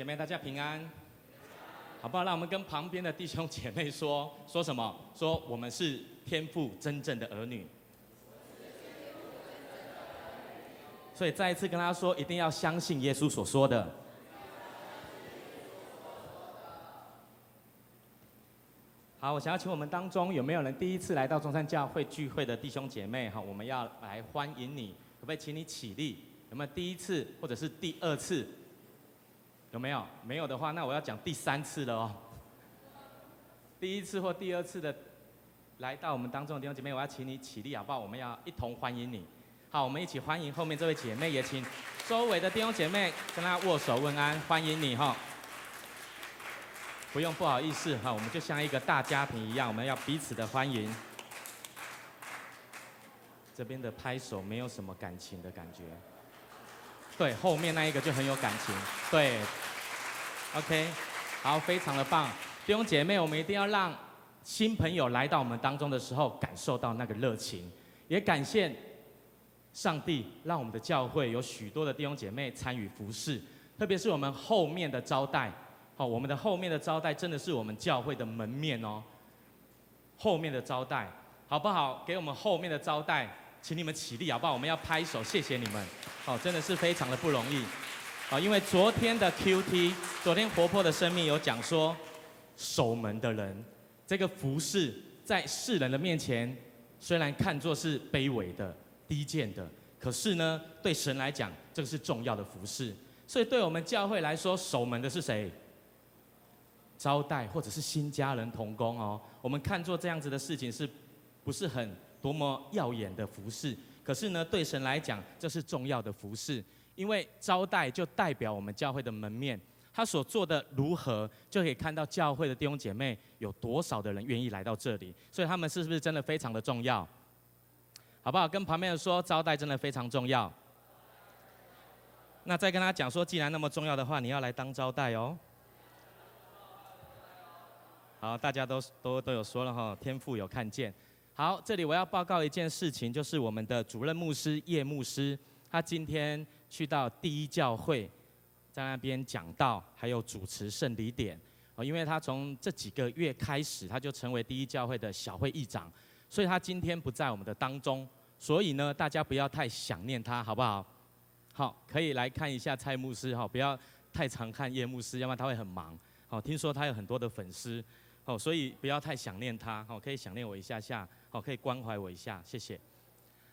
姐妹，大家平安，好不好？让我们跟旁边的弟兄姐妹说 说什么？说我们是天父真正的儿女。所以再一次跟他说，一定要相信耶稣所说的。好，我想要请我们当中有没有人第一次来到中山教会聚会的弟兄姐妹？哈，我们要来欢迎你，可不可以请你起立？有没有第一次或者是第二次？有没有？没有的话，那我要讲第三次了哦。第一次或第二次的来到我们当中的弟兄姐妹，我要请你起立好不好？我们要一同欢迎你。好，我们一起欢迎后面这位姐妹，也请周围的弟兄姐妹跟她握手问安，欢迎你哈。不用不好意思哈，我们就像一个大家庭一样，我们要彼此的欢迎。这边的拍手没有什么感情的感觉。对，后面那一个就很有感情。对，OK，好，非常的棒，弟兄姐妹，我们一定要让新朋友来到我们当中的时候，感受到那个热情。也感谢上帝，让我们的教会有许多的弟兄姐妹参与服侍，特别是我们后面的招待，好，我们的后面的招待真的是我们教会的门面哦。后面的招待，好不好？给我们后面的招待，请你们起立，好不好？我们要拍手，谢谢你们。好，真的是非常的不容易。好，因为昨天的 QT，昨天活泼的生命有讲说，守门的人，这个服饰在世人的面前，虽然看作是卑微的、低贱的，可是呢，对神来讲，这个是重要的服饰。所以，对我们教会来说，守门的是谁？招待或者是新家人同工哦。我们看作这样子的事情，是不是很多么耀眼的服饰？可是呢，对神来讲，这是重要的服饰，因为招待就代表我们教会的门面，他所做的如何，就可以看到教会的弟兄姐妹有多少的人愿意来到这里，所以他们是不是真的非常的重要？好不好？跟旁边人说，招待真的非常重要。那再跟他讲说，既然那么重要的话，你要来当招待哦。好，大家都都都有说了哈，天赋有看见。好，这里我要报告一件事情，就是我们的主任牧师叶牧师，他今天去到第一教会，在那边讲道，还有主持圣礼典。哦，因为他从这几个月开始，他就成为第一教会的小会议长，所以他今天不在我们的当中。所以呢，大家不要太想念他，好不好？好，可以来看一下蔡牧师哈，不要太常看叶牧师，要不然他会很忙。好，听说他有很多的粉丝，好，所以不要太想念他，好，可以想念我一下下。好，可以关怀我一下，谢谢。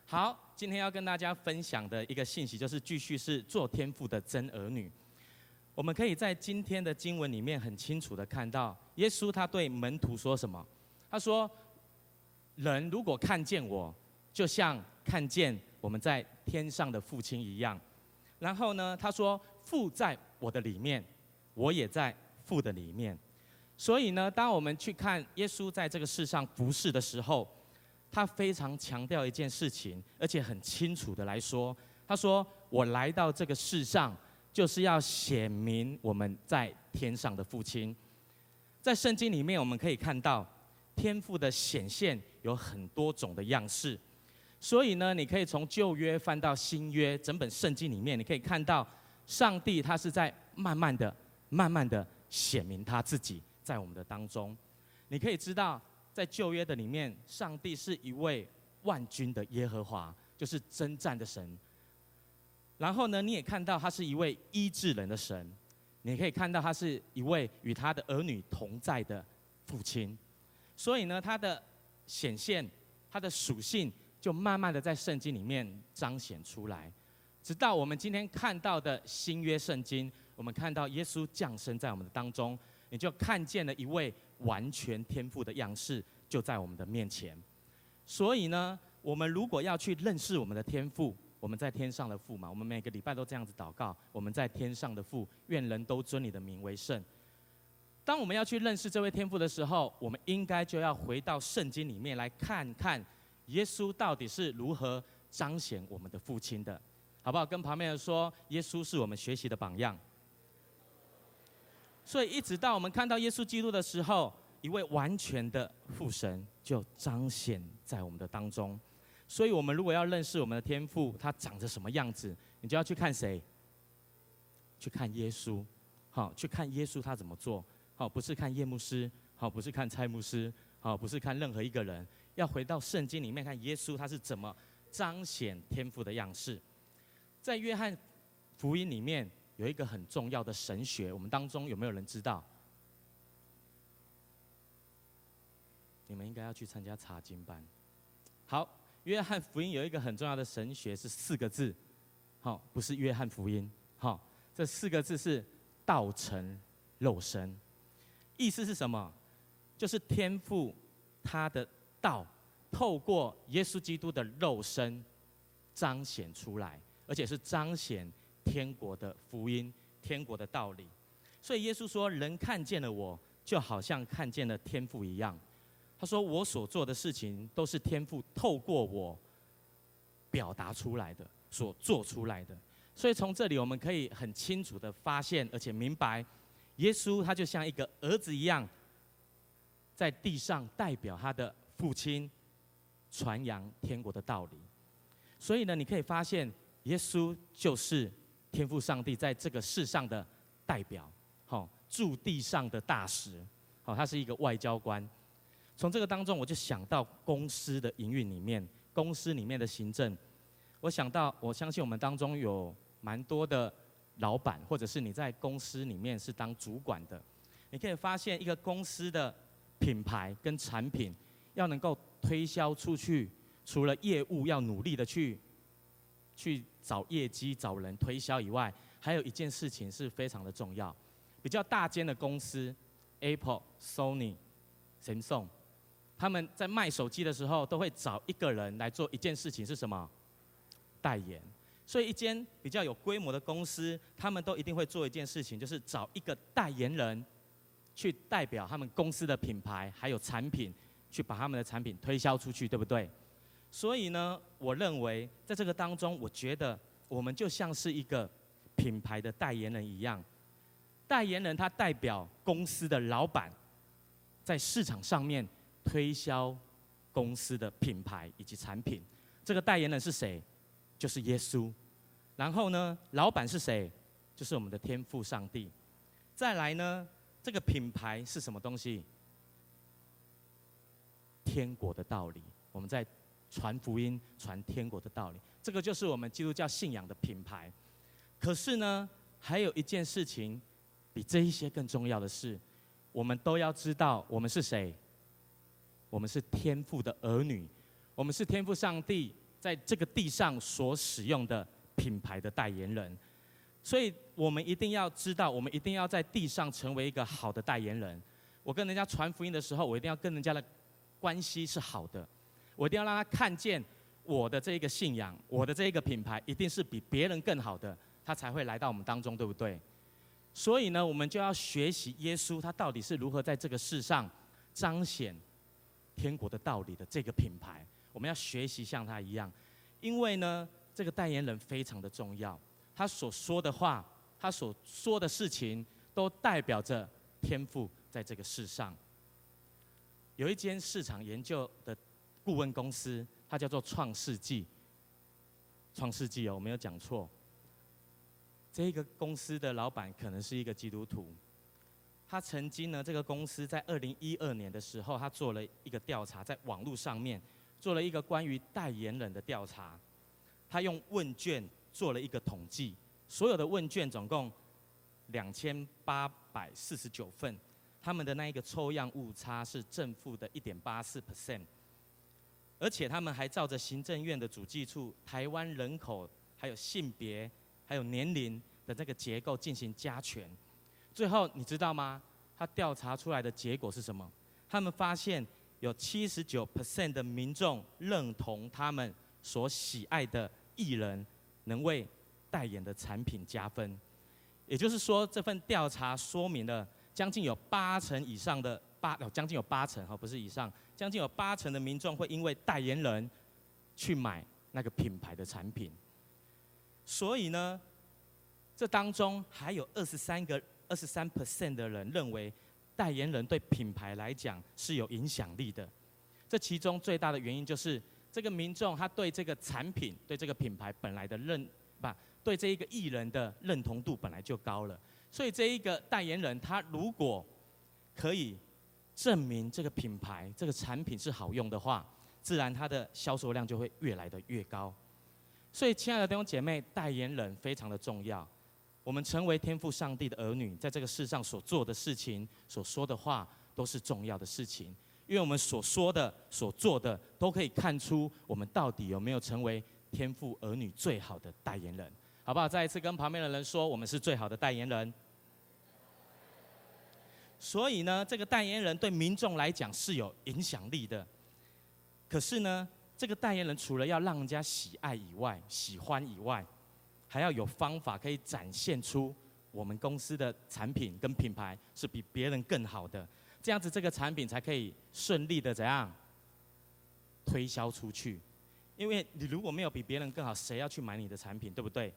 好，今天要跟大家分享的一个信息，就是继续是做天父的真儿女。我们可以在今天的经文里面很清楚的看到，耶稣他对门徒说什么？他说：“人如果看见我，就像看见我们在天上的父亲一样。”然后呢，他说：“父在我的里面，我也在父的里面。”所以呢，当我们去看耶稣在这个世上服侍的时候，他非常强调一件事情，而且很清楚的来说，他说：“我来到这个世上，就是要显明我们在天上的父亲。”在圣经里面，我们可以看到天父的显现有很多种的样式。所以呢，你可以从旧约翻到新约，整本圣经里面，你可以看到上帝他是在慢慢的、慢慢的显明他自己在我们的当中。你可以知道。在旧约的里面，上帝是一位万军的耶和华，就是征战的神。然后呢，你也看到他是一位医治人的神，你可以看到他是一位与他的儿女同在的父亲。所以呢，他的显现，他的属性，就慢慢的在圣经里面彰显出来。直到我们今天看到的新约圣经，我们看到耶稣降生在我们的当中，你就看见了一位。完全天赋的样式就在我们的面前，所以呢，我们如果要去认识我们的天赋，我们在天上的父嘛，我们每个礼拜都这样子祷告，我们在天上的父，愿人都尊你的名为圣。当我们要去认识这位天赋的时候，我们应该就要回到圣经里面来看看耶稣到底是如何彰显我们的父亲的，好不好？跟旁边人说，耶稣是我们学习的榜样。所以，一直到我们看到耶稣基督的时候，一位完全的父神就彰显在我们的当中。所以，我们如果要认识我们的天父，他长着什么样子，你就要去看谁？去看耶稣。好，去看耶稣他怎么做，好，不是看叶牧师，好，不是看蔡牧师，好，不是看任何一个人，要回到圣经里面看耶稣他是怎么彰显天父的样式。在约翰福音里面有一个很重要的神学，我们当中有没有人知道？你们应该要去参加查经班。好，约翰福音有一个很重要的神学是四个字，好，不是约翰福音，好，这四个字是道成肉身，意思是什么？就是天父他的道透过耶稣基督的肉身彰显出来。而且是彰显天国的福音、天国的道理，所以耶稣说：“人看见了我，就好像看见了天父一样。”他说：“我所做的事情，都是天父透过我表达出来的，所做出来的。”所以从这里我们可以很清楚的发现，而且明白，耶稣他就像一个儿子一样，在地上代表他的父亲，传扬天国的道理。所以呢，你可以发现。耶稣就是天赋上帝在这个世上的代表，好，驻地上的大使，好，他是一个外交官。从这个当中，我就想到公司的营运里面，公司里面的行政，我想到，我相信我们当中有蛮多的老板，或者是你在公司里面是当主管的，你可以发现一个公司的品牌跟产品要能够推销出去，除了业务要努力的去。去找业绩、找人推销以外，还有一件事情是非常的重要。比较大间的公司，Apple、Sony、Samsung，他们在卖手机的时候，都会找一个人来做一件事情，是什么？代言。所以一间比较有规模的公司，他们都一定会做一件事情，就是找一个代言人，去代表他们公司的品牌还有产品，去把他们的产品推销出去，对不对？所以呢，我认为在这个当中，我觉得我们就像是一个品牌的代言人一样。代言人他代表公司的老板，在市场上面推销公司的品牌以及产品。这个代言人是谁？就是耶稣。然后呢，老板是谁？就是我们的天父上帝。再来呢，这个品牌是什么东西？天国的道理。我们在。传福音、传天国的道理，这个就是我们基督教信仰的品牌。可是呢，还有一件事情比这一些更重要的是，我们都要知道我们是谁。我们是天父的儿女，我们是天父上帝在这个地上所使用的品牌的代言人。所以我们一定要知道，我们一定要在地上成为一个好的代言人。我跟人家传福音的时候，我一定要跟人家的关系是好的。我一定要让他看见我的这一个信仰，我的这一个品牌一定是比别人更好的，他才会来到我们当中，对不对？所以呢，我们就要学习耶稣他到底是如何在这个世上彰显天国的道理的这个品牌。我们要学习像他一样，因为呢，这个代言人非常的重要，他所说的话，他所说的事情，都代表着天赋在这个世上。有一间市场研究的。顾问公司，它叫做创世纪。创世纪哦，我没有讲错。这个公司的老板可能是一个基督徒。他曾经呢，这个公司在二零一二年的时候，他做了一个调查，在网络上面做了一个关于代言人的调查。他用问卷做了一个统计，所有的问卷总共两千八百四十九份，他们的那一个抽样误差是正负的一点八四 percent。而且他们还照着行政院的主计处台湾人口、还有性别、还有年龄的这个结构进行加权。最后你知道吗？他调查出来的结果是什么？他们发现有七十九 percent 的民众认同他们所喜爱的艺人能为代言的产品加分。也就是说，这份调查说明了将近有八成以上的八，哦，将近有八成哈，不是以上。将近有八成的民众会因为代言人去买那个品牌的产品，所以呢，这当中还有二十三个、二十三 percent 的人认为代言人对品牌来讲是有影响力的。这其中最大的原因就是这个民众他对这个产品、对这个品牌本来的认，不，对这一个艺人的认同度本来就高了，所以这一个代言人，他如果可以证明这个品牌、这个产品是好用的话，自然它的销售量就会越来的越高。所以，亲爱的弟兄姐妹，代言人非常的重要。我们成为天赋上帝的儿女，在这个世上所做的事情、所说的话，都是重要的事情。因为我们所说的、所做的，都可以看出我们到底有没有成为天赋儿女最好的代言人，好不好？再一次跟旁边的人说，我们是最好的代言人。所以呢，这个代言人对民众来讲是有影响力的。可是呢，这个代言人除了要让人家喜爱以外、喜欢以外，还要有方法可以展现出我们公司的产品跟品牌是比别人更好的。这样子，这个产品才可以顺利的怎样推销出去？因为你如果没有比别人更好，谁要去买你的产品，对不对？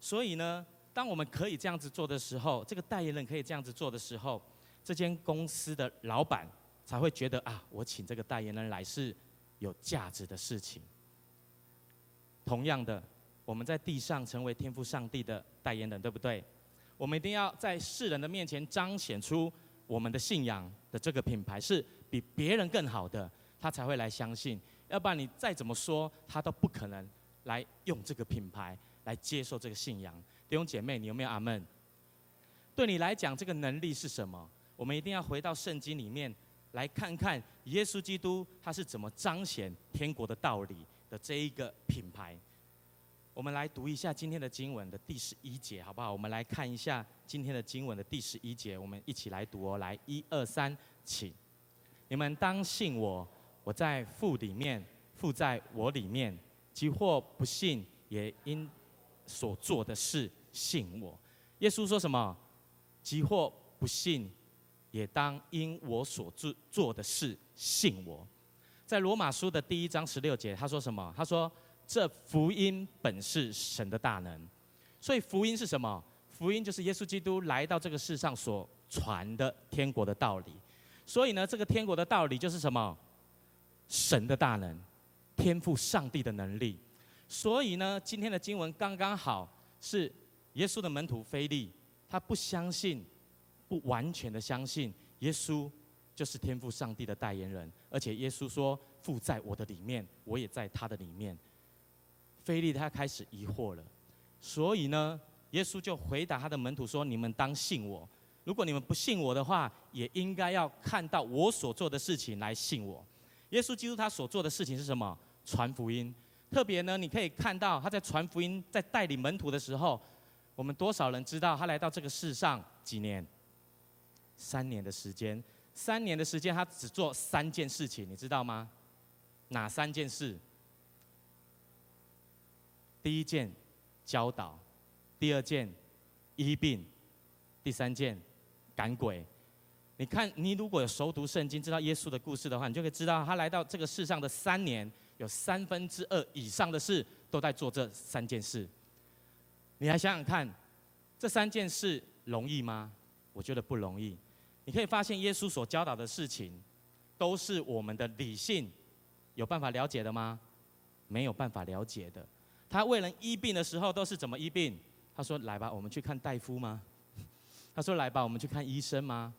所以呢，当我们可以这样子做的时候，这个代言人可以这样子做的时候，这间公司的老板才会觉得啊，我请这个代言人来是有价值的事情。同样的，我们在地上成为天父上帝的代言人，对不对？我们一定要在世人的面前彰显出我们的信仰的这个品牌是比别人更好的，他才会来相信。要不然你再怎么说，他都不可能来用这个品牌来接受这个信仰。弟兄姐妹，你有没有阿门？对你来讲，这个能力是什么？我们一定要回到圣经里面来看看耶稣基督他是怎么彰显天国的道理的这一个品牌。我们来读一下今天的经文的第十一节，好不好？我们来看一下今天的经文的第十一节，我们一起来读哦。来，一二三，请你们当信我，我在父里面，父在我里面。即或不信，也因所做的事信我。耶稣说什么？即或不信，也当因我所做做的事信我。在罗马书的第一章十六节，他说什么？他说。这福音本是神的大能，所以福音是什么？福音就是耶稣基督来到这个世上所传的天国的道理。所以呢，这个天国的道理就是什么？神的大能，天赋上帝的能力。所以呢，今天的经文刚刚好是耶稣的门徒腓利，他不相信，不完全的相信耶稣就是天赋上帝的代言人，而且耶稣说父在我的里面，我也在他的里面。腓利他开始疑惑了，所以呢，耶稣就回答他的门徒说：“你们当信我，如果你们不信我的话，也应该要看到我所做的事情来信我。”耶稣基督他所做的事情是什么？传福音。特别呢，你可以看到他在传福音，在带领门徒的时候，我们多少人知道他来到这个世上几年？三年的时间。三年的时间，他只做三件事情，你知道吗？哪三件事？第一件教导，第二件医病，第三件赶鬼。你看，你如果有熟读圣经，知道耶稣的故事的话，你就可以知道，他来到这个世上的三年，有三分之二以上的事都在做这三件事。你来想想看，这三件事容易吗？我觉得不容易。你可以发现，耶稣所教导的事情，都是我们的理性有办法了解的吗？没有办法了解的。他为人医病的时候都是怎么医病？他说：“来吧，我们去看大夫吗？” 他说：“来吧，我们去看医生吗？”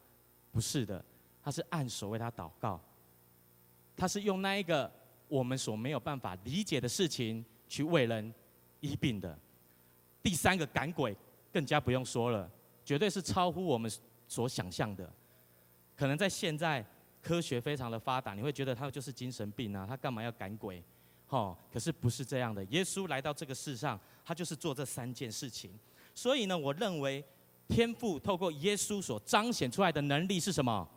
不是的，他是按手为他祷告。他是用那一个我们所没有办法理解的事情去为人医病的。第三个赶鬼更加不用说了，绝对是超乎我们所想象的。可能在现在科学非常的发达，你会觉得他就是精神病啊，他干嘛要赶鬼？哦，可是不是这样的。耶稣来到这个世上，他就是做这三件事情。所以呢，我认为天父透过耶稣所彰显出来的能力是什么？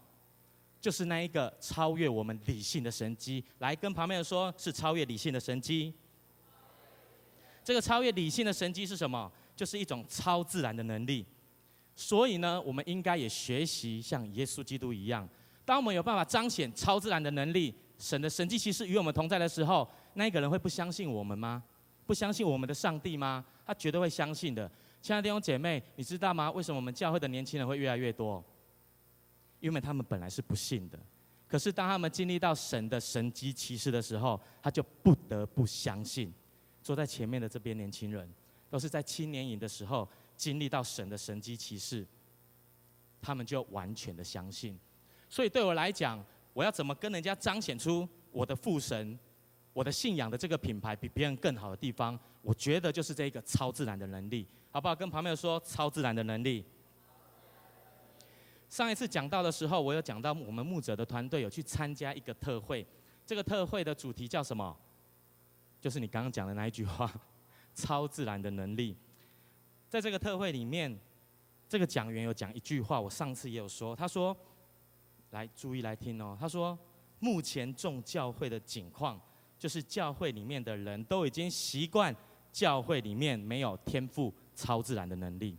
就是那一个超越我们理性的神迹。来跟旁边人说，是超越理性的神迹。这个超越理性的神迹是什么？就是一种超自然的能力。所以呢，我们应该也学习像耶稣基督一样，当我们有办法彰显超自然的能力，神的神迹其实与我们同在的时候。那一个人会不相信我们吗？不相信我们的上帝吗？他绝对会相信的。亲爱的弟兄姐妹，你知道吗？为什么我们教会的年轻人会越来越多？因为他们本来是不信的，可是当他们经历到神的神迹奇事的时候，他就不得不相信。坐在前面的这边年轻人，都是在青年营的时候经历到神的神迹奇事，他们就完全的相信。所以对我来讲，我要怎么跟人家彰显出我的父神、我的信仰的这个品牌比别人更好的地方？我觉得就是这一个超自然的能力，好不好？跟旁边说超自然的能力。上一次讲到的时候，我有讲到我们牧者的团队有去参加一个特会，这个特会的主题叫什么？就是你刚刚讲的那一句话，超自然的能力。在这个特会里面，这个讲员有讲一句话，我上次也有说，他说：“来，注意来听哦。”他说：“目前众教会的景况，就是教会里面的人都已经习惯教会里面没有天赋超自然的能力。”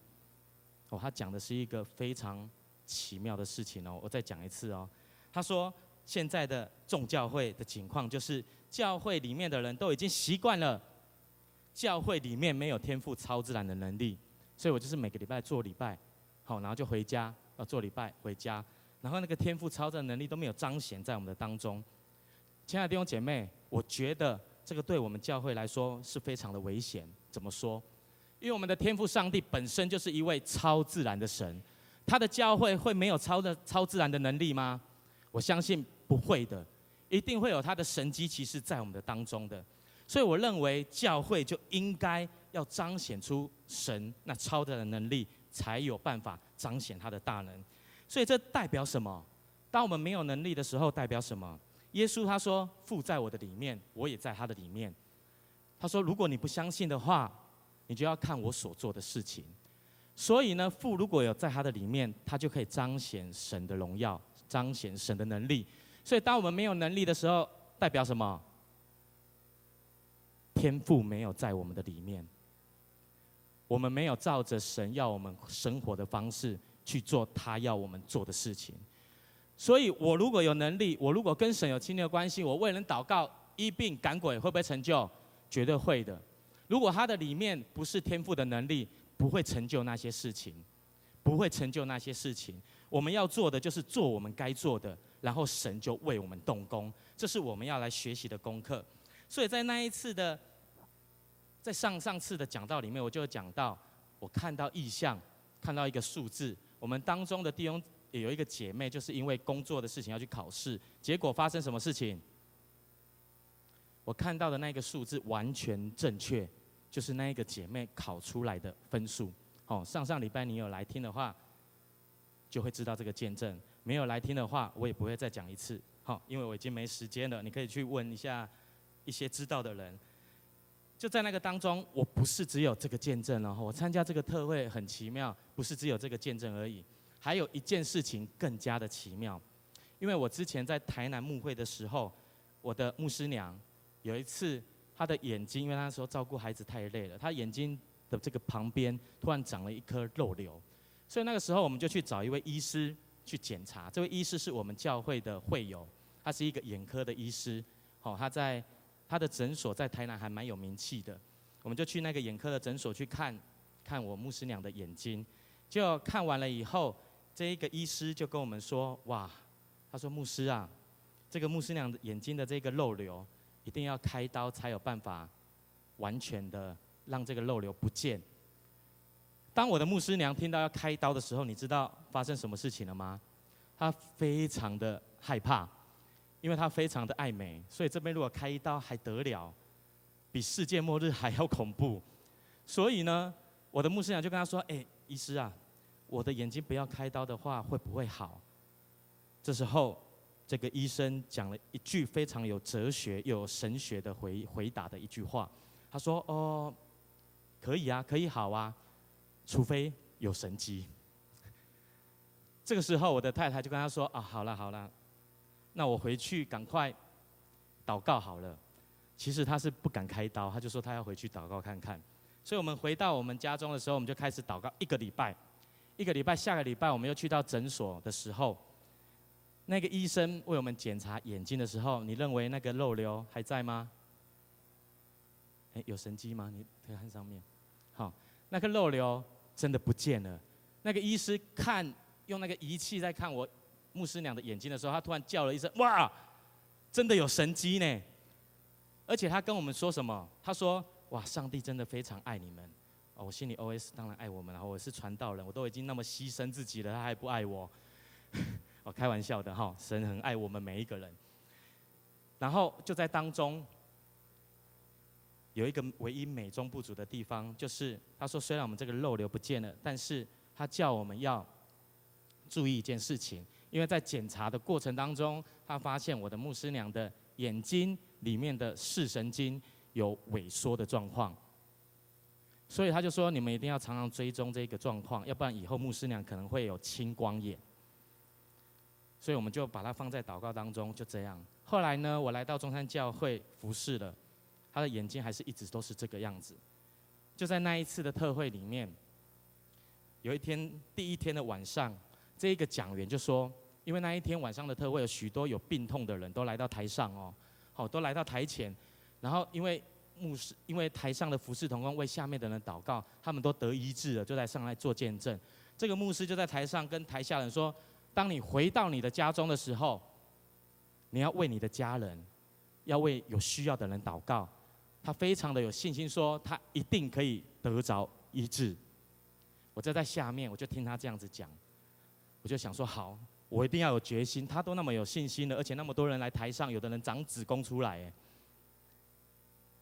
哦，他讲的是一个非常。奇妙的事情哦，我再讲一次哦。他说，现在的众教会的情况就是，教会里面的人都已经习惯了，教会里面没有天赋超自然的能力，所以我就是每个礼拜做礼拜，好，然后就回家，要做礼拜回家，然后那个天赋超自然能力都没有彰显在我们的当中。亲爱的弟兄姐妹，我觉得这个对我们教会来说是非常的危险。怎么说？因为我们的天赋上帝本身就是一位超自然的神。他的教会会没有超的超自然的能力吗？我相信不会的，一定会有他的神迹奇事在我们的当中的。所以我认为教会就应该要彰显出神那超的能力，才有办法彰显他的大能。所以这代表什么？当我们没有能力的时候，代表什么？耶稣他说：“父在我的里面，我也在他的里面。”他说：“如果你不相信的话，你就要看我所做的事情。”所以呢，父如果有在他的里面，他就可以彰显神的荣耀，彰显神的能力。所以，当我们没有能力的时候，代表什么？天赋没有在我们的里面，我们没有照着神要我们生活的方式去做他要我们做的事情。所以我如果有能力，我如果跟神有亲密的关系，我为人祷告、医病、赶鬼，会不会成就？绝对会的。如果他的里面不是天赋的能力，不会成就那些事情，不会成就那些事情。我们要做的就是做我们该做的，然后神就为我们动工。这是我们要来学习的功课。所以在那一次的，在上上次的讲道里面，我就讲到，我看到意象，看到一个数字。我们当中的弟兄也有一个姐妹，就是因为工作的事情要去考试，结果发生什么事情？我看到的那个数字完全正确。就是那一个姐妹考出来的分数，哦，上上礼拜你有来听的话，就会知道这个见证；没有来听的话，我也不会再讲一次，好，因为我已经没时间了。你可以去问一下一些知道的人。就在那个当中，我不是只有这个见证，然后我参加这个特会很奇妙，不是只有这个见证而已，还有一件事情更加的奇妙，因为我之前在台南牧会的时候，我的牧师娘有一次。他的眼睛，因为那时候照顾孩子太累了，他眼睛的这个旁边突然长了一颗肉瘤，所以那个时候我们就去找一位医师去检查。这位医师是我们教会的会友，他是一个眼科的医师，好，他在他的诊所在台南还蛮有名气的。我们就去那个眼科的诊所去看，看我牧师娘的眼睛。就看完了以后，这一个医师就跟我们说：“哇，他说牧师啊，这个牧师娘的眼睛的这个肉瘤。”一定要开刀才有办法完全的让这个肉瘤不见。当我的牧师娘听到要开刀的时候，你知道发生什么事情了吗？她非常的害怕，因为她非常的爱美，所以这边如果开一刀还得了，比世界末日还要恐怖。所以呢，我的牧师娘就跟她说：“哎，医师啊，我的眼睛不要开刀的话，会不会好？”这时候。这个医生讲了一句非常有哲学又有神学的回回答的一句话，他说：“哦，可以啊，可以好啊，除非有神迹。”这个时候，我的太太就跟他说：“啊，好了好了，那我回去赶快祷告好了。”其实他是不敢开刀，他就说他要回去祷告看看。所以我们回到我们家中的时候，我们就开始祷告一个礼拜，一个礼拜，下个礼拜我们又去到诊所的时候。那个医生为我们检查眼睛的时候，你认为那个肉瘤还在吗？哎，有神迹吗？你可以看上面，好，那个肉瘤真的不见了。那个医师看用那个仪器在看我牧师娘的眼睛的时候，他突然叫了一声：“哇，真的有神迹呢！”而且他跟我们说什么？他说：“哇，上帝真的非常爱你们。”哦，我心里 OS 当然爱我们，然后我是传道人，我都已经那么牺牲自己了，他还不爱我？开玩笑的哈，神很爱我们每一个人。然后就在当中，有一个唯一美中不足的地方，就是他说，虽然我们这个肉瘤不见了，但是他叫我们要注意一件事情，因为在检查的过程当中，他发现我的牧师娘的眼睛里面的视神经有萎缩的状况，所以他就说，你们一定要常常追踪这个状况，要不然以后牧师娘可能会有青光眼。所以我们就把它放在祷告当中，就这样。后来呢，我来到中山教会服侍了，他的眼睛还是一直都是这个样子。就在那一次的特会里面，有一天第一天的晚上，这一个讲员就说，因为那一天晚上的特会有许多有病痛的人都来到台上哦，好，都来到台前，然后因为牧师，因为台上的服侍同工为下面的人祷告，他们都得医治了，就在上来做见证。这个牧师就在台上跟台下人说。当你回到你的家中的时候，你要为你的家人，要为有需要的人祷告。他非常的有信心，说他一定可以得着医治。我就在下面，我就听他这样子讲，我就想说好，我一定要有决心。他都那么有信心了，而且那么多人来台上，有的人长子宫出来，哎，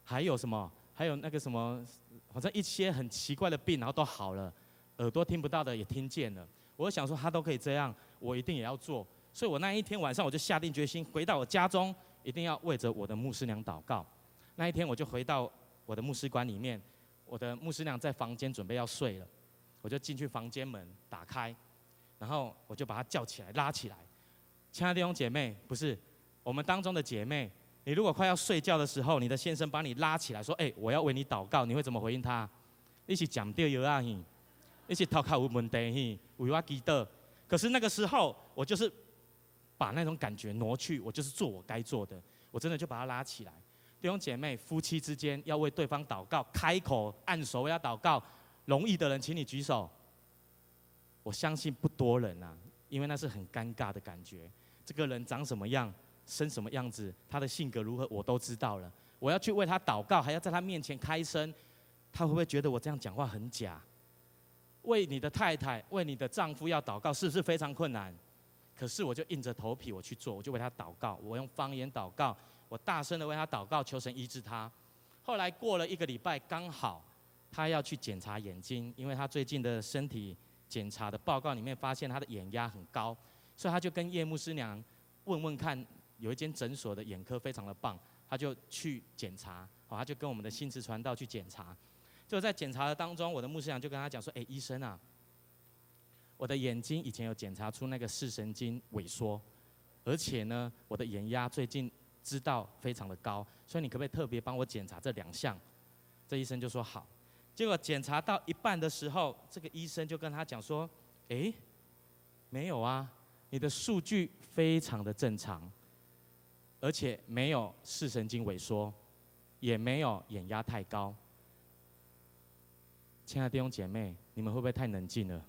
还有什么？还有那个什么，反正一些很奇怪的病，然后都好了，耳朵听不到的也听见了。我想说他都可以这样。我一定也要做，所以我那一天晚上我就下定决心，回到我家中，一定要为着我的牧师娘祷告。那一天我就回到我的牧师馆里面，我的牧师娘在房间准备要睡了，我就进去房间门打开，然后我就把她叫起来，拉起来。亲爱的弟兄姐妹，不是我们当中的姐妹，你如果快要睡觉的时候，你的先生把你拉起来说：“哎，我要为你祷告。”你会怎么回应他？一起讲掉有啊，一起祷告有问题，为我祈祷。可是那个时候，我就是把那种感觉挪去，我就是做我该做的，我真的就把他拉起来。弟兄姐妹，夫妻之间要为对方祷告，开口按手要祷告，容易的人，请你举手。我相信不多人啊，因为那是很尴尬的感觉。这个人长什么样，生什么样子，他的性格如何，我都知道了。我要去为他祷告，还要在他面前开声，他会不会觉得我这样讲话很假？为你的太太，为你的丈夫要祷告，是不是非常困难？可是我就硬着头皮我去做，我就为他祷告，我用方言祷告，我大声的为他祷告，求神医治他。后来过了一个礼拜，刚好他要去检查眼睛，因为他最近的身体检查的报告里面发现他的眼压很高，所以他就跟叶牧师娘问问看，有一间诊所的眼科非常的棒，他就去检查，好，他就跟我们的新慈传道去检查。就在检查的当中，我的牧师长就跟他讲说：“哎，医生啊，我的眼睛以前有检查出那个视神经萎缩，而且呢，我的眼压最近知道非常的高，所以你可不可以特别帮我检查这两项？”这医生就说好。结果检查到一半的时候，这个医生就跟他讲说：“哎，没有啊，你的数据非常的正常，而且没有视神经萎缩，也没有眼压太高。”亲爱的弟兄姐妹，你们会不会太冷静了？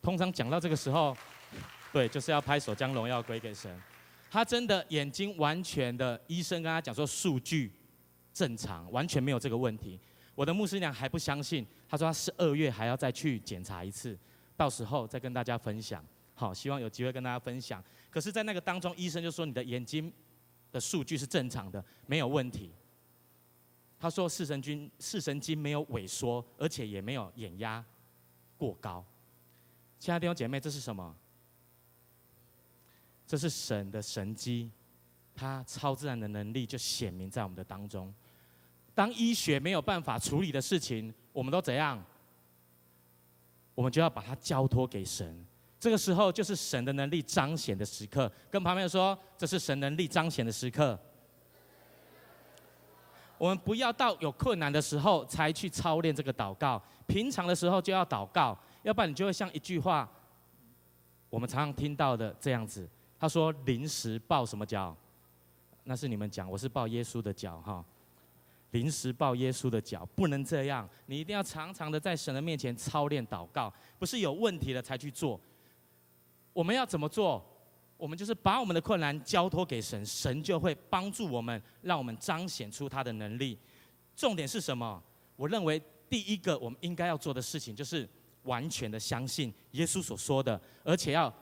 通常讲到这个时候，对，就是要拍手将荣耀归给神。他真的眼睛完全的，医生跟他讲说数据正常，完全没有这个问题。我的牧师娘还不相信，他说他十二月还要再去检查一次，到时候再跟大家分享。好，希望有机会跟大家分享。可是，在那个当中，医生就说你的眼睛的数据是正常的，没有问题。他说视神经视神经没有萎缩，而且也没有眼压过高。亲爱的弟兄姐妹，这是什么？这是神的神迹，他超自然的能力就显明在我们的当中。当医学没有办法处理的事情，我们都怎样？我们就要把它交托给神。这个时候就是神的能力彰显的时刻。跟旁边说，这是神能力彰显的时刻。我们不要到有困难的时候才去操练这个祷告，平常的时候就要祷告，要不然你就会像一句话，我们常常听到的这样子。他说：“临时抱什么脚？那是你们讲，我是抱耶稣的脚哈。临时抱耶稣的脚，不能这样，你一定要常常的在神的面前操练祷告，不是有问题了才去做。我们要怎么做？”我们就是把我们的困难交托给神，神就会帮助我们，让我们彰显出他的能力。重点是什么？我认为第一个我们应该要做的事情，就是完全的相信耶稣所说的，而且要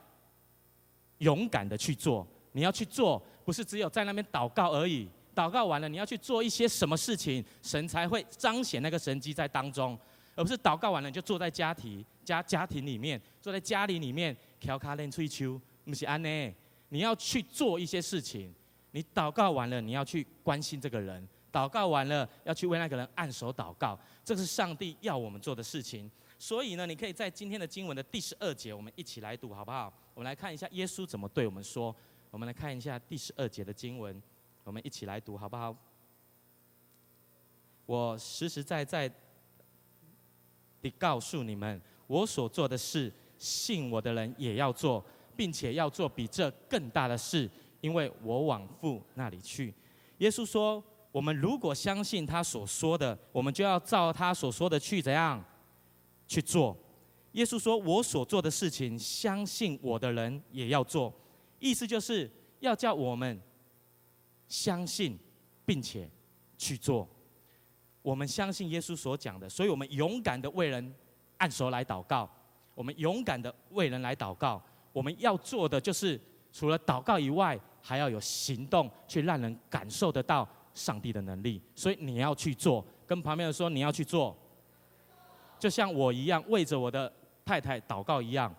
勇敢的去做。你要去做，不是只有在那边祷告而已。祷告完了，你要去做一些什么事情，神才会彰显那个神迹在当中，而不是祷告完了你就坐在家庭家家庭里面，坐在家里里面调卡练吹秋，不是安呢？你要去做一些事情。你祷告完了，你要去关心这个人；祷告完了，要去为那个人按手祷告。这是上帝要我们做的事情。所以呢，你可以在今天的经文的第十二节，我们一起来读，好不好？我们来看一下耶稣怎么对我们说。我们来看一下第十二节的经文，我们一起来读，好不好？我实实在在地告诉你们，我所做的事，信我的人也要做，并且要做比这更大的事。因为我往父那里去，耶稣说：“我们如果相信他所说的，我们就要照他所说的去怎样去做。”耶稣说：“我所做的事情，相信我的人也要做。”意思就是要叫我们相信，并且去做。我们相信耶稣所讲的，所以我们勇敢的为人按手来祷告。我们勇敢的为人来祷告。我们要做的就是。除了祷告以外，还要有行动，去让人感受得到上帝的能力。所以你要去做，跟旁边人说你要去做，就像我一样为着我的太太祷告一样。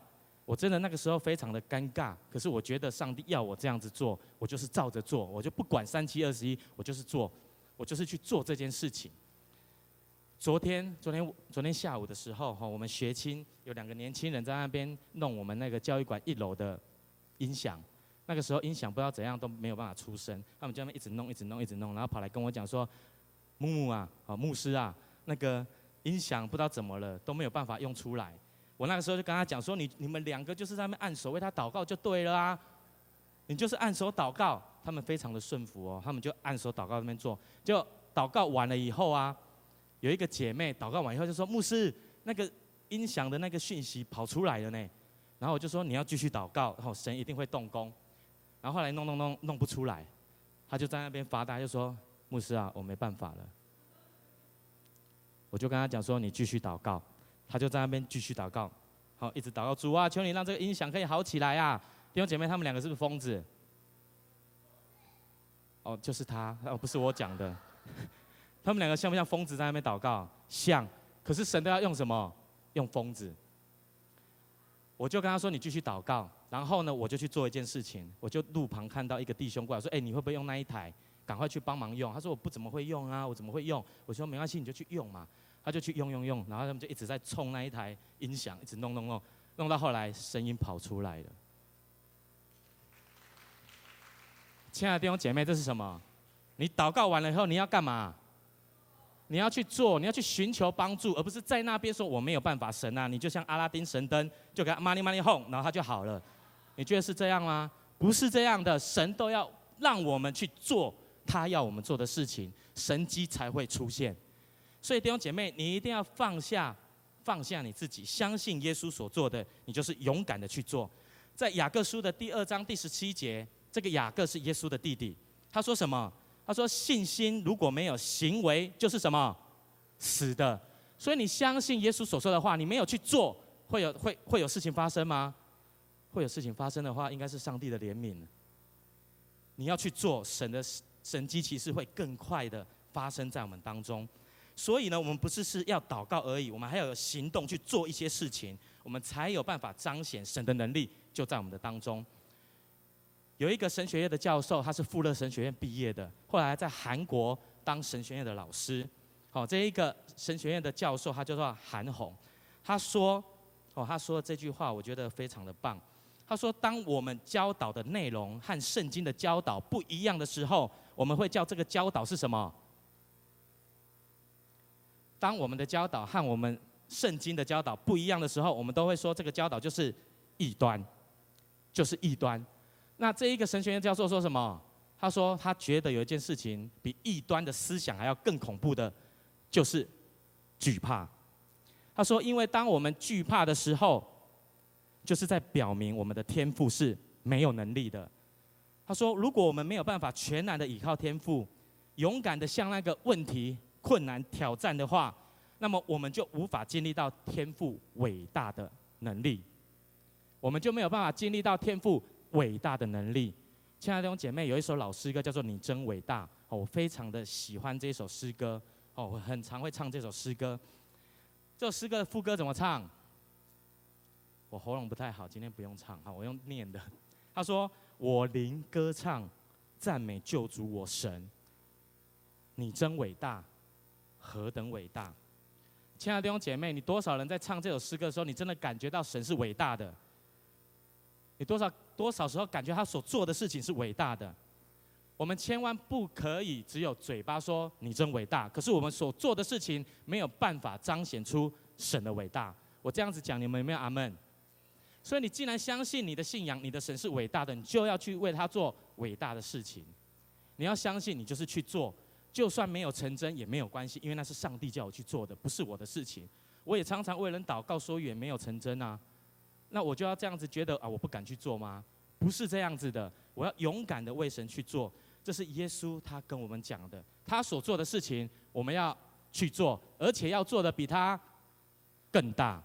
我真的那个时候非常的尴尬，可是我觉得上帝要我这样子做，我就是照着做，我就不管三七二十一，我就是做，我就是去做这件事情。昨天，昨天，昨天下午的时候，哈，我们学青有两个年轻人在那边弄我们那个教育馆一楼的。音响，那个时候音响不知道怎样都没有办法出声，他们就那么一直弄，一直弄，一直弄，然后跑来跟我讲说：“木木啊，好牧师啊，那个音响不知道怎么了，都没有办法用出来。”我那个时候就跟他讲说：“你你们两个就是在那边按手为他祷告就对了啊，你就是按手祷告。”他们非常的顺服哦，他们就按手祷告那边做。就祷告完了以后啊，有一个姐妹祷告完以后就说：“牧师，那个音响的那个讯息跑出来了呢。”然后我就说，你要继续祷告，然后神一定会动工。然后后来弄弄弄弄不出来，他就在那边发呆，就说：“牧师啊，我没办法了。”我就跟他讲说：“你继续祷告。”他就在那边继续祷告，好，一直祷告主啊，求你让这个音响可以好起来啊！弟兄姐妹，他们两个是不是疯子？哦，就是他，哦，不是我讲的。他们两个像不像疯子在那边祷告？像，可是神都要用什么？用疯子。我就跟他说：“你继续祷告。”然后呢，我就去做一件事情。我就路旁看到一个弟兄过来说：“哎，你会不会用那一台？赶快去帮忙用。”他说：“我不怎么会用啊，我怎么会用？”我说：“没关系，你就去用嘛。”他就去用用用，然后他们就一直在冲那一台音响，一直弄弄弄，弄到后来声音跑出来了。亲爱的弟兄姐妹，这是什么？你祷告完了以后，你要干嘛？你要去做，你要去寻求帮助，而不是在那边说我没有办法。神啊，你就像阿拉丁神灯，就给他 money money home，然后他就好了。你觉得是这样吗？不是这样的，神都要让我们去做他要我们做的事情，神迹才会出现。所以弟兄姐妹，你一定要放下，放下你自己，相信耶稣所做的，你就是勇敢的去做。在雅各书的第二章第十七节，这个雅各是耶稣的弟弟，他说什么？他说：“信心如果没有行为，就是什么？死的。所以你相信耶稣所说的话，你没有去做，会有会会有事情发生吗？会有事情发生的话，应该是上帝的怜悯。你要去做，神的神迹其实会更快的发生在我们当中。所以呢，我们不是是要祷告而已，我们还要有行动去做一些事情，我们才有办法彰显神的能力就在我们的当中。”有一个神学院的教授，他是富勒神学院毕业的，后来在韩国当神学院的老师。好，这一个神学院的教授，他叫做韩红。他说：“哦，他说这句话，我觉得非常的棒。他说，当我们教导的内容和圣经的教导不一样的时候，我们会叫这个教导是什么？当我们的教导和我们圣经的教导不一样的时候，我们都会说这个教导就是异端，就是异端。”那这一个神学院教授说什么？他说他觉得有一件事情比异端的思想还要更恐怖的，就是惧怕。他说，因为当我们惧怕的时候，就是在表明我们的天赋是没有能力的。他说，如果我们没有办法全然的倚靠天赋，勇敢的向那个问题、困难挑战的话，那么我们就无法经历到天赋伟大的能力，我们就没有办法经历到天赋伟大的能力。亲爱的弟兄姐妹，有一首老诗歌叫做《你真伟大》，哦，我非常的喜欢这首诗歌，哦，我很常会唱这首诗歌。这首诗歌的副歌怎么唱？我喉咙不太好，今天不用唱，好，我用念的。他说：“我灵歌唱，赞美救主我神，你真伟大，何等伟大！”亲爱的弟兄姐妹，你多少人在唱这首诗歌的时候，你真的感觉到神是伟大的？你多少多少时候感觉他所做的事情是伟大的？我们千万不可以只有嘴巴说你真伟大，可是我们所做的事情没有办法彰显出神的伟大。我这样子讲，你们有没有阿门？所以你既然相信你的信仰，你的神是伟大的，你就要去为他做伟大的事情。你要相信，你就是去做。就算没有成真也没有关系，因为那是上帝叫我去做的，不是我的事情。我也常常为人祷告，说也没有成真啊，那我就要这样子觉得啊，我不敢去做吗？不是这样子的，我要勇敢的为神去做。这是耶稣他跟我们讲的，他所做的事情我们要去做，而且要做的比他更大。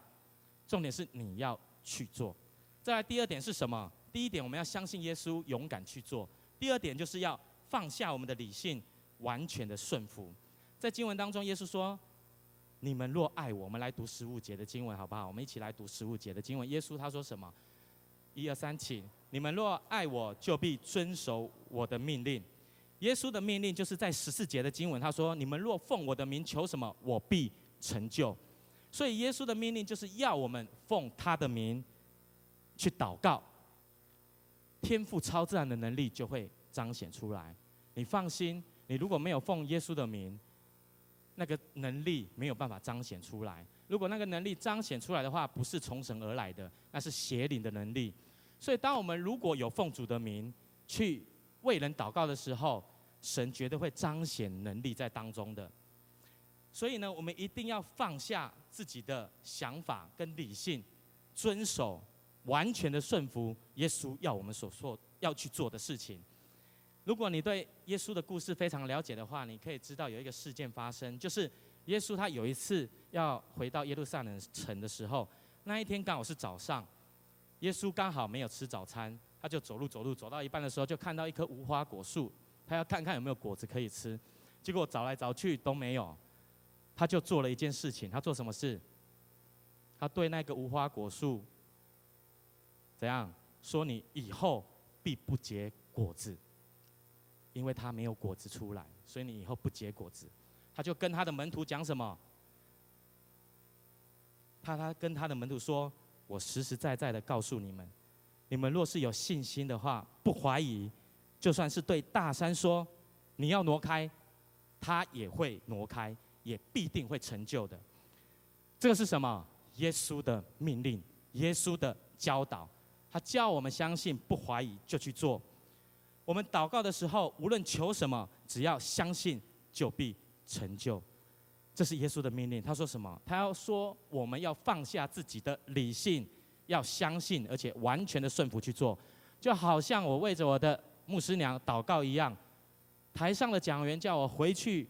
重点是你要去做。再来第二点是什么？第一点我们要相信耶稣，勇敢去做。第二点就是要放下我们的理性。完全的顺服，在经文当中，耶稣说：“你们若爱我，我们来读十五节的经文，好不好？我们一起来读十五节的经文。耶稣他说什么？一二三，请你们若爱我，就必遵守我的命令。耶稣的命令就是在十四节的经文，他说：你们若奉我的名求什么，我必成就。所以耶稣的命令就是要我们奉他的名去祷告，天赋超自然的能力就会彰显出来。你放心。”你如果没有奉耶稣的名，那个能力没有办法彰显出来。如果那个能力彰显出来的话，不是从神而来的，那是邪灵的能力。所以，当我们如果有奉主的名去为人祷告的时候，神绝对会彰显能力在当中的。所以呢，我们一定要放下自己的想法跟理性，遵守完全的顺服耶稣要我们所做要去做的事情。如果你对耶稣的故事非常了解的话，你可以知道有一个事件发生，就是耶稣他有一次要回到耶路撒冷城的时候，那一天刚好是早上，耶稣刚好没有吃早餐，他就走路走路走到一半的时候，就看到一棵无花果树，他要看看有没有果子可以吃，结果找来找去都没有，他就做了一件事情，他做什么事？他对那个无花果树怎样说？你以后必不结果子。因为他没有果子出来，所以你以后不结果子。他就跟他的门徒讲什么？他他跟他的门徒说：“我实实在在的告诉你们，你们若是有信心的话，不怀疑，就算是对大山说你要挪开，他也会挪开，也必定会成就的。”这个是什么？耶稣的命令，耶稣的教导。他叫我们相信，不怀疑就去做。我们祷告的时候，无论求什么，只要相信，就必成就。这是耶稣的命令。他说什么？他要说我们要放下自己的理性，要相信，而且完全的顺服去做。就好像我为着我的牧师娘祷告一样，台上的讲员叫我回去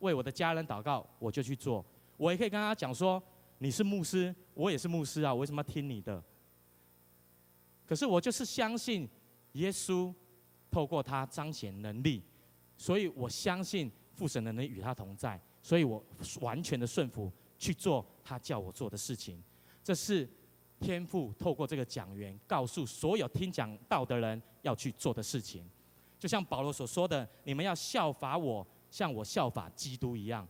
为我的家人祷告，我就去做。我也可以跟他讲说：“你是牧师，我也是牧师啊，我为什么要听你的？”可是我就是相信耶稣。透过他彰显能力，所以我相信父神能与他同在，所以我完全的顺服去做他叫我做的事情。这是天父透过这个讲员告诉所有听讲道的人要去做的事情。就像保罗所说的：“你们要效法我，像我效法基督一样。”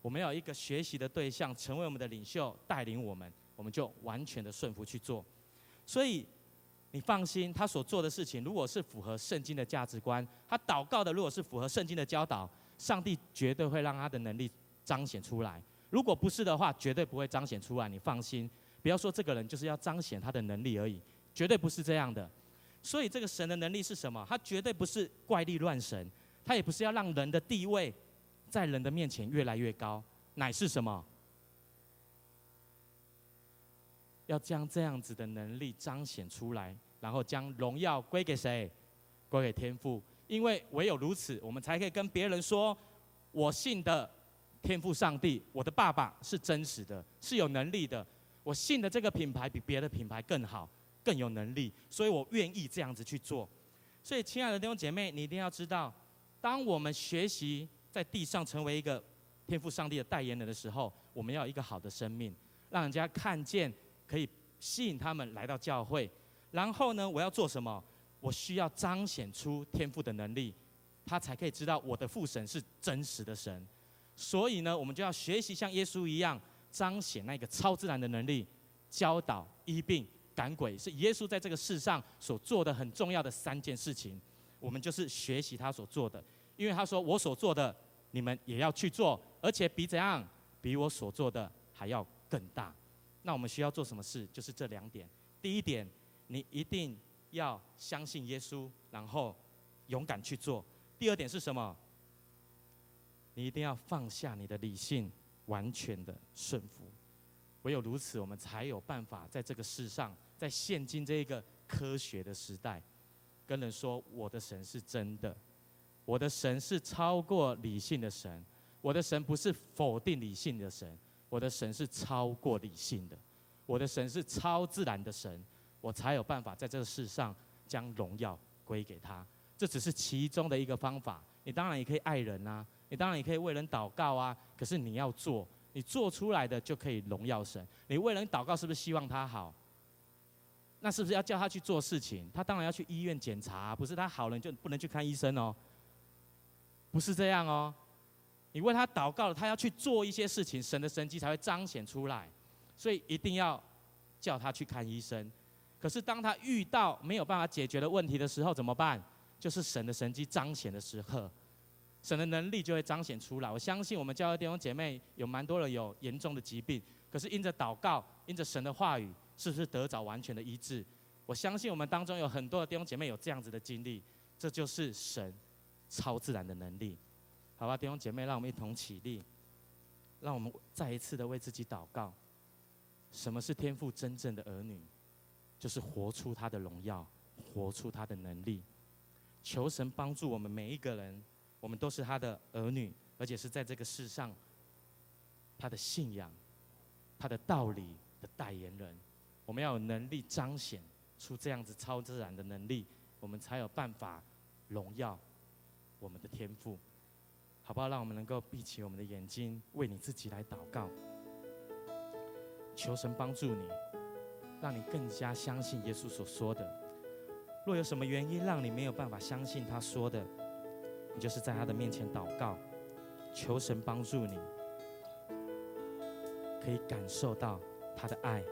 我们要一个学习的对象，成为我们的领袖，带领我们，我们就完全的顺服去做。所以。你放心，他所做的事情，如果是符合圣经的价值观，他祷告的如果是符合圣经的教导，上帝绝对会让他的能力彰显出来。如果不是的话，绝对不会彰显出来。你放心，不要说这个人就是要彰显他的能力而已，绝对不是这样的。所以这个神的能力是什么？他绝对不是怪力乱神，他也不是要让人的地位在人的面前越来越高，乃是什么？要将这样子的能力彰显出来，然后将荣耀归给谁？归给天父。因为唯有如此，我们才可以跟别人说：“我信的天父上帝，我的爸爸是真实的，是有能力的。我信的这个品牌比别的品牌更好，更有能力，所以我愿意这样子去做。所以，亲爱的弟兄姐妹，你一定要知道，当我们学习在地上成为一个天赋上帝的代言人的时候，我们要有一个好的生命，让人家看见，可以吸引他们来到教会。然后呢，我要做什么？我需要彰显出天赋的能力，他才可以知道我的父神是真实的神。所以呢，我们就要学习像耶稣一样，彰显那个超自然的能力，教导、医病、赶鬼，是耶稣在这个世上所做的很重要的三件事情。我们就是学习他所做的，因为他说：“我所做的，你们也要去做，而且比怎样？比我所做的还要更大。”那我们需要做什么事？就是这两点。第一点，你一定要相信耶稣，然后勇敢去做。第二点是什么？你一定要放下你的理性，完全的顺服。唯有如此，我们才有办法在这个世上，在现今这一个科学的时代，跟人说我的神是真的，我的神是超过理性的神，我的神不是否定理性的神，我的神是超过理性的，我的神是超自然的神，我才有办法在这个世上将荣耀归给他。这只是其中的一个方法，你当然也可以爱人啊。你当然也可以为人祷告啊，可是你要做，你做出来的就可以荣耀神。你为人祷告是不是希望他好？那是不是要叫他去做事情？他当然要去医院检查，不是他好了就不能去看医生哦。不是这样哦，你为他祷告了，他要去做一些事情，神的神迹才会彰显出来。所以一定要叫他去看医生。可是当他遇到没有办法解决的问题的时候，怎么办？就是神的神迹彰显的时刻。神的能力就会彰显出来。我相信我们教会弟兄姐妹有蛮多人有严重的疾病，可是因着祷告，因着神的话语，是不是得着完全的医治？我相信我们当中有很多的弟兄姐妹有这样子的经历，这就是神超自然的能力。好吧，弟兄姐妹，让我们一同起立，让我们再一次的为自己祷告。什么是天父真正的儿女？就是活出他的荣耀，活出他的能力。求神帮助我们每一个人。我们都是他的儿女，而且是在这个世上，他的信仰、他的道理的代言人。我们要有能力彰显出这样子超自然的能力，我们才有办法荣耀我们的天赋，好不好？让我们能够闭起我们的眼睛，为你自己来祷告，求神帮助你，让你更加相信耶稣所说的。若有什么原因让你没有办法相信他说的，你就是在他的面前祷告，求神帮助你，可以感受到他的爱，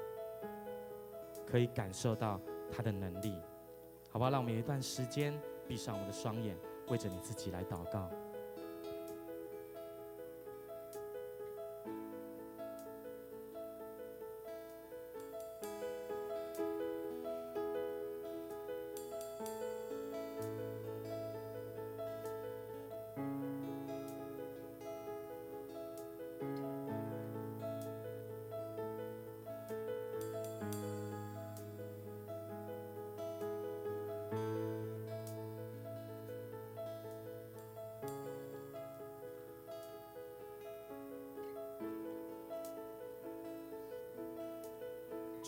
可以感受到他的能力，好不好？让我们有一段时间闭上我们的双眼，为着你自己来祷告。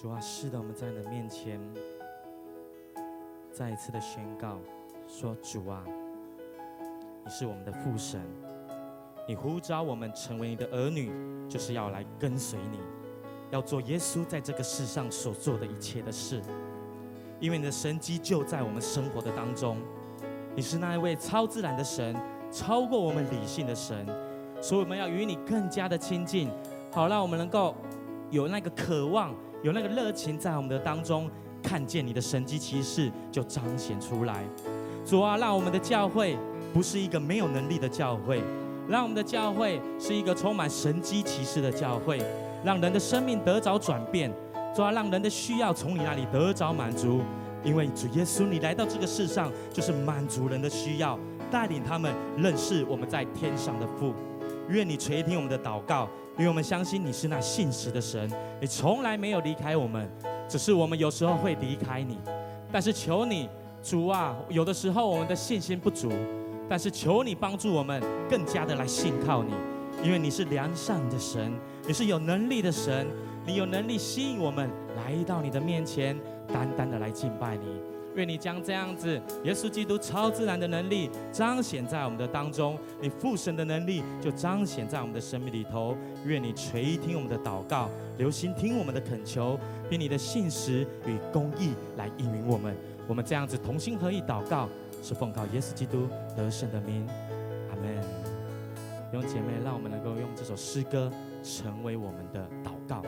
主啊，是的，我们在你的面前再一次的宣告说：主啊，你是我们的父神，你呼召我们成为你的儿女，就是要来跟随你，要做耶稣在这个世上所做的一切的事。因为你的神迹就在我们生活的当中，你是那一位超自然的神，超过我们理性的神，所以我们要与你更加的亲近，好让我们能够有那个渴望。有那个热情在我们的当中，看见你的神迹奇事就彰显出来。主啊，让我们的教会不是一个没有能力的教会，让我们的教会是一个充满神迹奇事的教会，让人的生命得着转变。主啊，让人的需要从你那里得着满足。因为主耶稣，你来到这个世上就是满足人的需要，带领他们认识我们在天上的父。愿你垂听我们的祷告。因为我们相信你是那信实的神，你从来没有离开我们，只是我们有时候会离开你。但是求你，主啊，有的时候我们的信心不足，但是求你帮助我们更加的来信靠你。因为你是良善的神，你是有能力的神，你有能力吸引我们来到你的面前，单单的来敬拜你。愿你将这样子耶稣基督超自然的能力彰显在我们的当中，你父神的能力就彰显在我们的生命里头。愿你垂听我们的祷告，留心听我们的恳求，并你的信实与公义来应允我们。我们这样子同心合意祷告，是奉告耶稣基督得胜的名，阿门。弟兄姐妹，让我们能够用这首诗歌成为我们的祷告。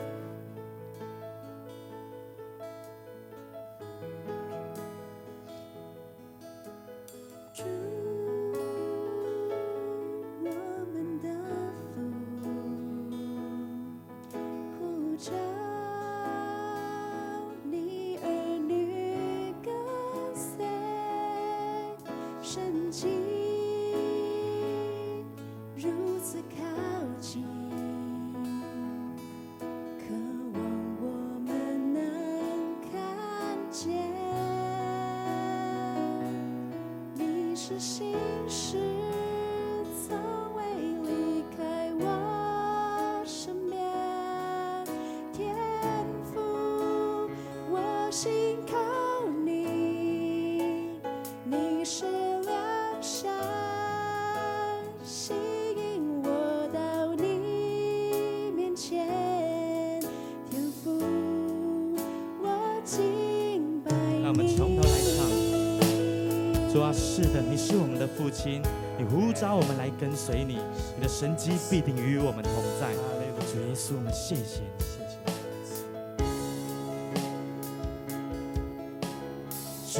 你呼召我们来跟随你，你的神迹必定与我们同在。主耶稣，我们谢谢你，谢谢你。主，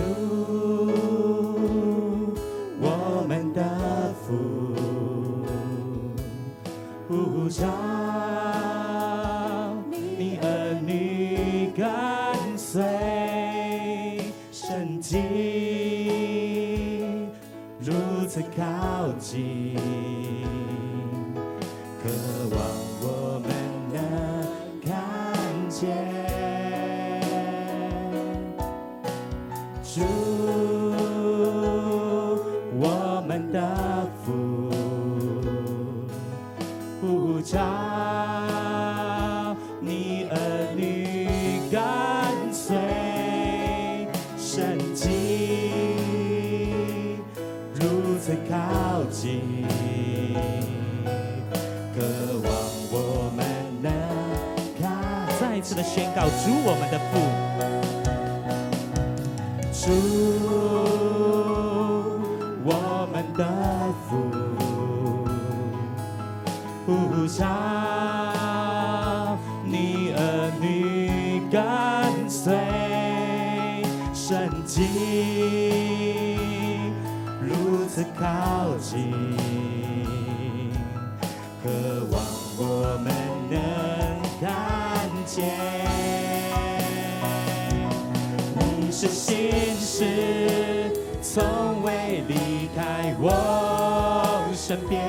在我身边，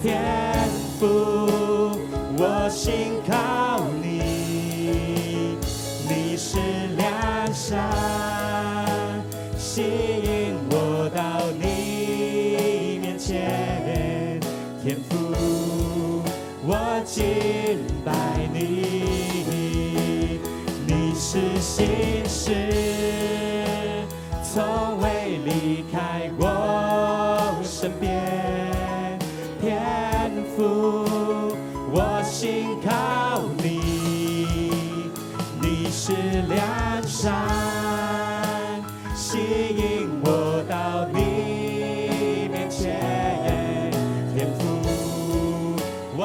天父，我信靠你，你是良善，吸引我到你面前，天父，我敬拜你，你是信实，从山，吸引我到你面前，天赋，我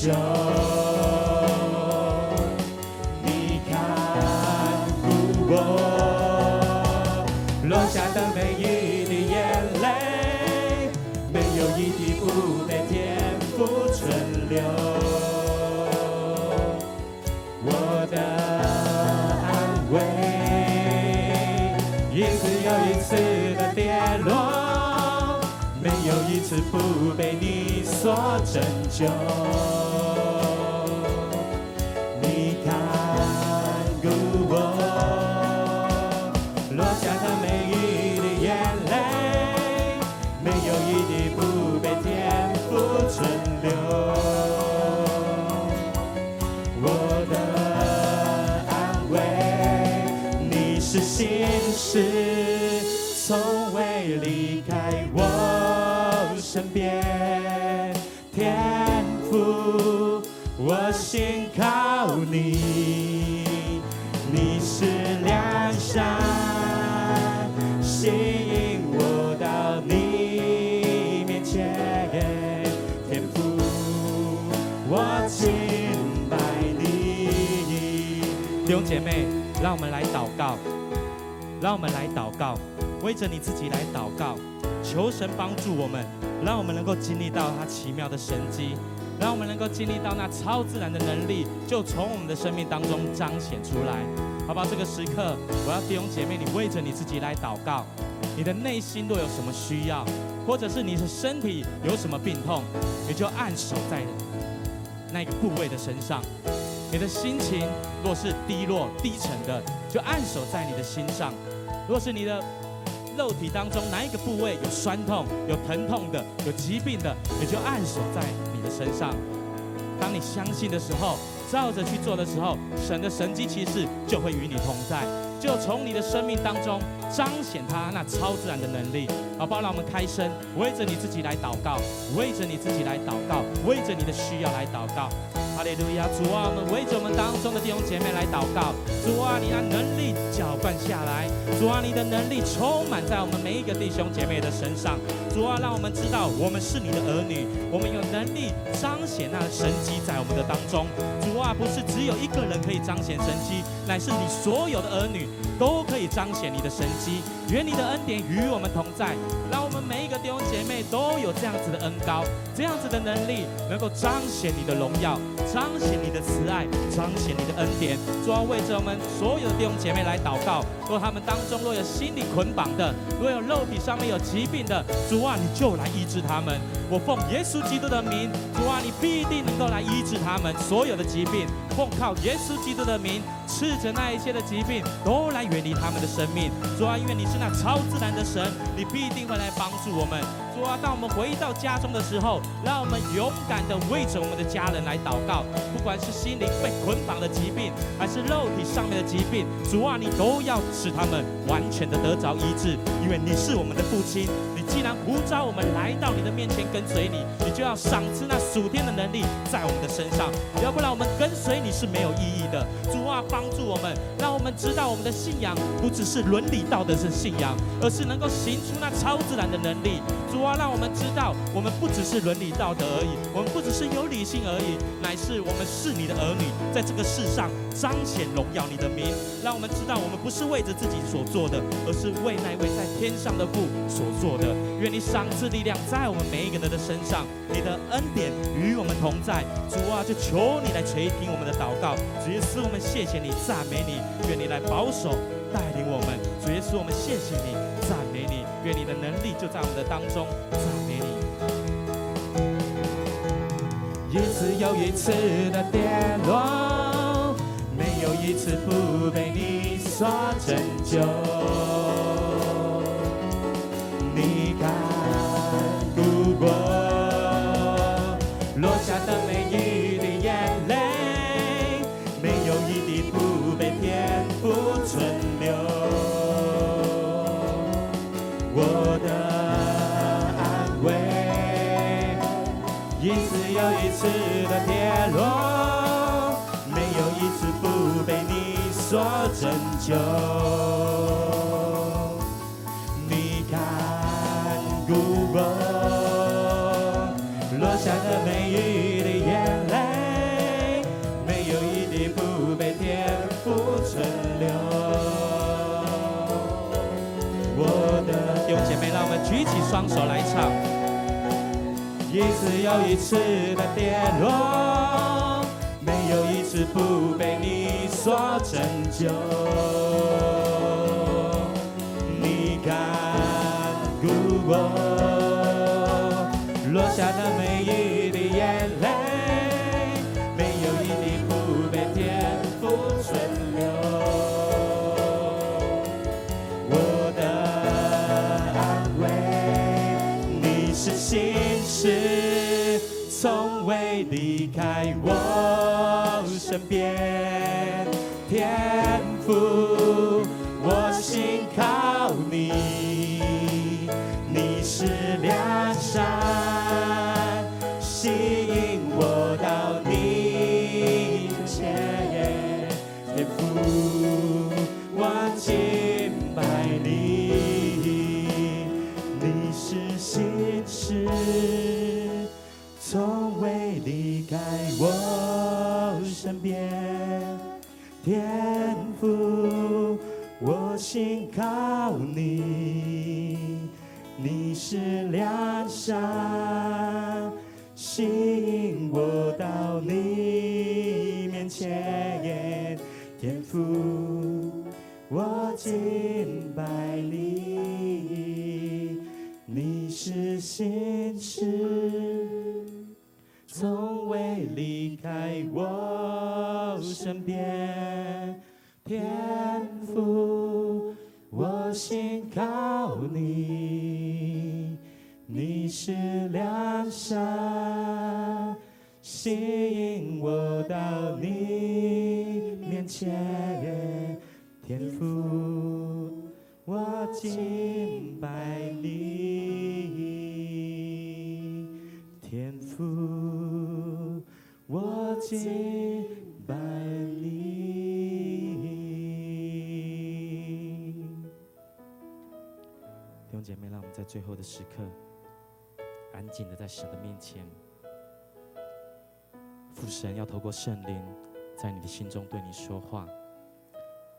就你看不过落下的每一滴眼泪，没有一滴不被天赋存留。所拯救。兄姐妹，让我们来祷告。让我们来祷告，为着你自己来祷告，求神帮助我们，让我们能够经历到他奇妙的神迹，让我们能够经历到那超自然的能力，就从我们的生命当中彰显出来，好不好？这个时刻，我要弟兄姐妹，你为着你自己来祷告，你的内心若有什么需要，或者是你的身体有什么病痛，你就按手在那个部位的身上。你的心情若是低落低沉的，就按手在你的心上；若是你的肉体当中哪一个部位有酸痛、有疼痛的、有疾病的，你就按手在你的身上。当你相信的时候，照着去做的时候，神的神迹奇事就会与你同在，就从你的生命当中彰显他那超自然的能力。好不好？让我们开声，为着你自己来祷告，为着你自己来祷告，为着你的需要来祷告。哈利路亚！主啊，我们为着我们当中的弟兄姐妹来祷告。主啊，你让能力浇灌下来。主啊，你的能力充满在我们每一个弟兄姐妹的身上。主啊，让我们知道我们是你的儿女，我们有能力彰显那神迹在我们的当中。主啊，不是只有一个人可以彰显神迹，乃是你所有的儿女都可以彰显你的神迹。愿你的恩典与我们同在，让我们每一个弟兄姐妹都有这样子的恩膏，这样子的能力，能够彰显你的荣耀。彰显你的慈爱，彰显你的恩典。主啊，为着我们所有的弟兄姐妹来祷告。若他们当中若有心理捆绑的，若有肉体上面有疾病的，主啊，你就来医治他们。我奉耶稣基督的名，主啊，你必定能够来医治他们所有的疾病。奉靠耶稣基督的名，斥责那一切的疾病都来远离他们的生命。主啊，因为你是那超自然的神，你必定会来帮助我们。主啊，当我们回到家中的时候，让我们勇敢的为着我们的家人来祷告。不管是心灵被捆绑的疾病，还是肉体上面的疾病，主啊，你都要使他们完全的得着医治，因为你是我们的父亲。既然呼召我们来到你的面前跟随你，你就要赏赐那属天的能力在我们的身上。要不然我们跟随你是没有意义的。主啊，帮助我们，让我们知道我们的信仰不只是伦理道德的信仰，而是能够行出那超自然的能力。主啊，让我们知道，我们不只是伦理道德而已，我们不只是有理性而已，乃是我们是你的儿女，在这个世上彰显荣耀你的名。让我们知道，我们不是为着自己所做的，而是为那位在天上的父所做的。愿你赏赐力量在我们每一个人的身上，你的恩典与我们同在。主啊，就求你来垂听我们的祷告。主耶稣，我们谢谢你，赞美你。愿你来保守带领我们。主耶稣，我们谢谢你，赞美你。愿你的能力就在我们的当中，赞美你。一次又一次的跌落，没有一次不被你所拯救。敢不过，落下的每一滴眼泪，没有一滴不被天不存留。我的安慰，一次又一次的跌落，没有一次不被你所拯救。双手来唱。一次又一次的跌落，没有一次不被你所拯救。你看顾我，落下的每开我身边，天赋，是良善，吸引我到你。面前，天父，我敬拜你，你是信实，从未离开我身边，天父，我信靠你，你是良善，吸引我到你面前，天父，我敬拜你，天父，我敬拜你。弟兄姐妹，让我们在最后的时刻，安静的在神的面前，父神要透过圣灵，在你的心中对你说话。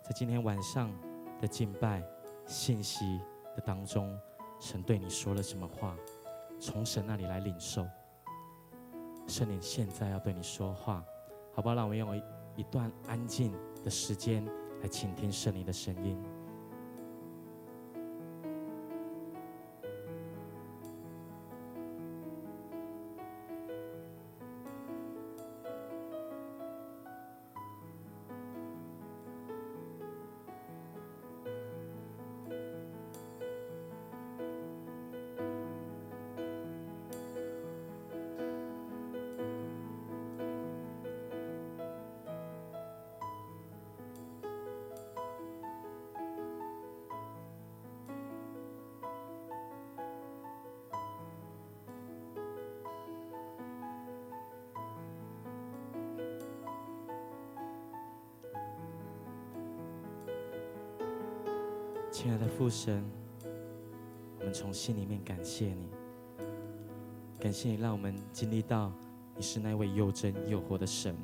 在今天晚上的敬拜信息的当中，神对你说了什么话？从神那里来领受。圣灵现在要对你说话，好不好？让我们用一段安静的时间来倾听圣灵的声音。神，我们从心里面感谢你，感谢你让我们经历到你是那位又真又活的神。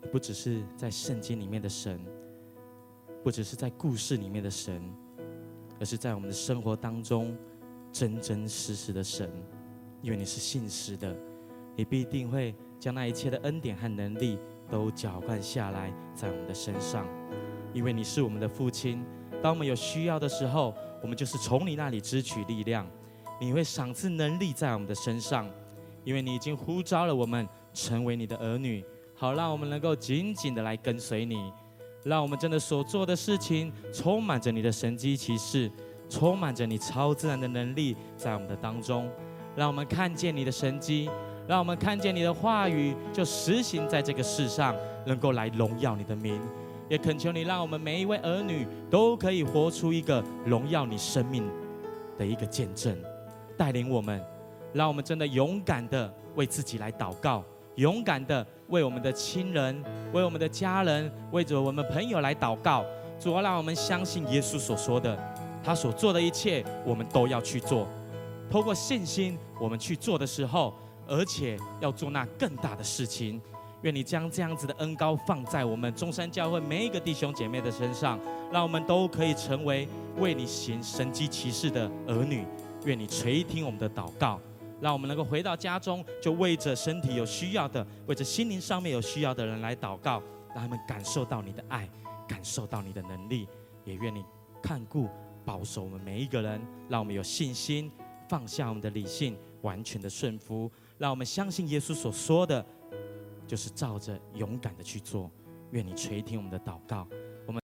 你不只是在圣经里面的神，不只是在故事里面的神，而是在我们的生活当中真真实实的神。因为你是信实的，你必定会将那一切的恩典和能力都浇灌下来在我们的身上。因为你是我们的父亲，当我们有需要的时候，我们就是从你那里支取力量。你会赏赐能力在我们的身上，因为你已经呼召了我们成为你的儿女，好让我们能够紧紧的来跟随你，让我们真的所做的事情充满着你的神迹奇事，充满着你超自然的能力在我们的当中，让我们看见你的神迹，让我们看见你的话语就实行在这个世上，能够来荣耀你的名。也恳求你，让我们每一位儿女都可以活出一个荣耀你生命的一个见证，带领我们，让我们真的勇敢的为自己来祷告，勇敢的为我们的亲人、为我们的家人、为着我们朋友来祷告。主要让我们相信耶稣所说的，他所做的一切，我们都要去做。透过信心，我们去做的时候，而且要做那更大的事情。愿你将这样子的恩高放在我们中山教会每一个弟兄姐妹的身上，让我们都可以成为为你行神迹奇事的儿女。愿你垂听我们的祷告，让我们能够回到家中，就为着身体有需要的，为着心灵上面有需要的人来祷告，让他们感受到你的爱，感受到你的能力。也愿你看顾保守我们每一个人，让我们有信心放下我们的理性，完全的顺服，让我们相信耶稣所说的。就是照着勇敢的去做，愿你垂听我们的祷告，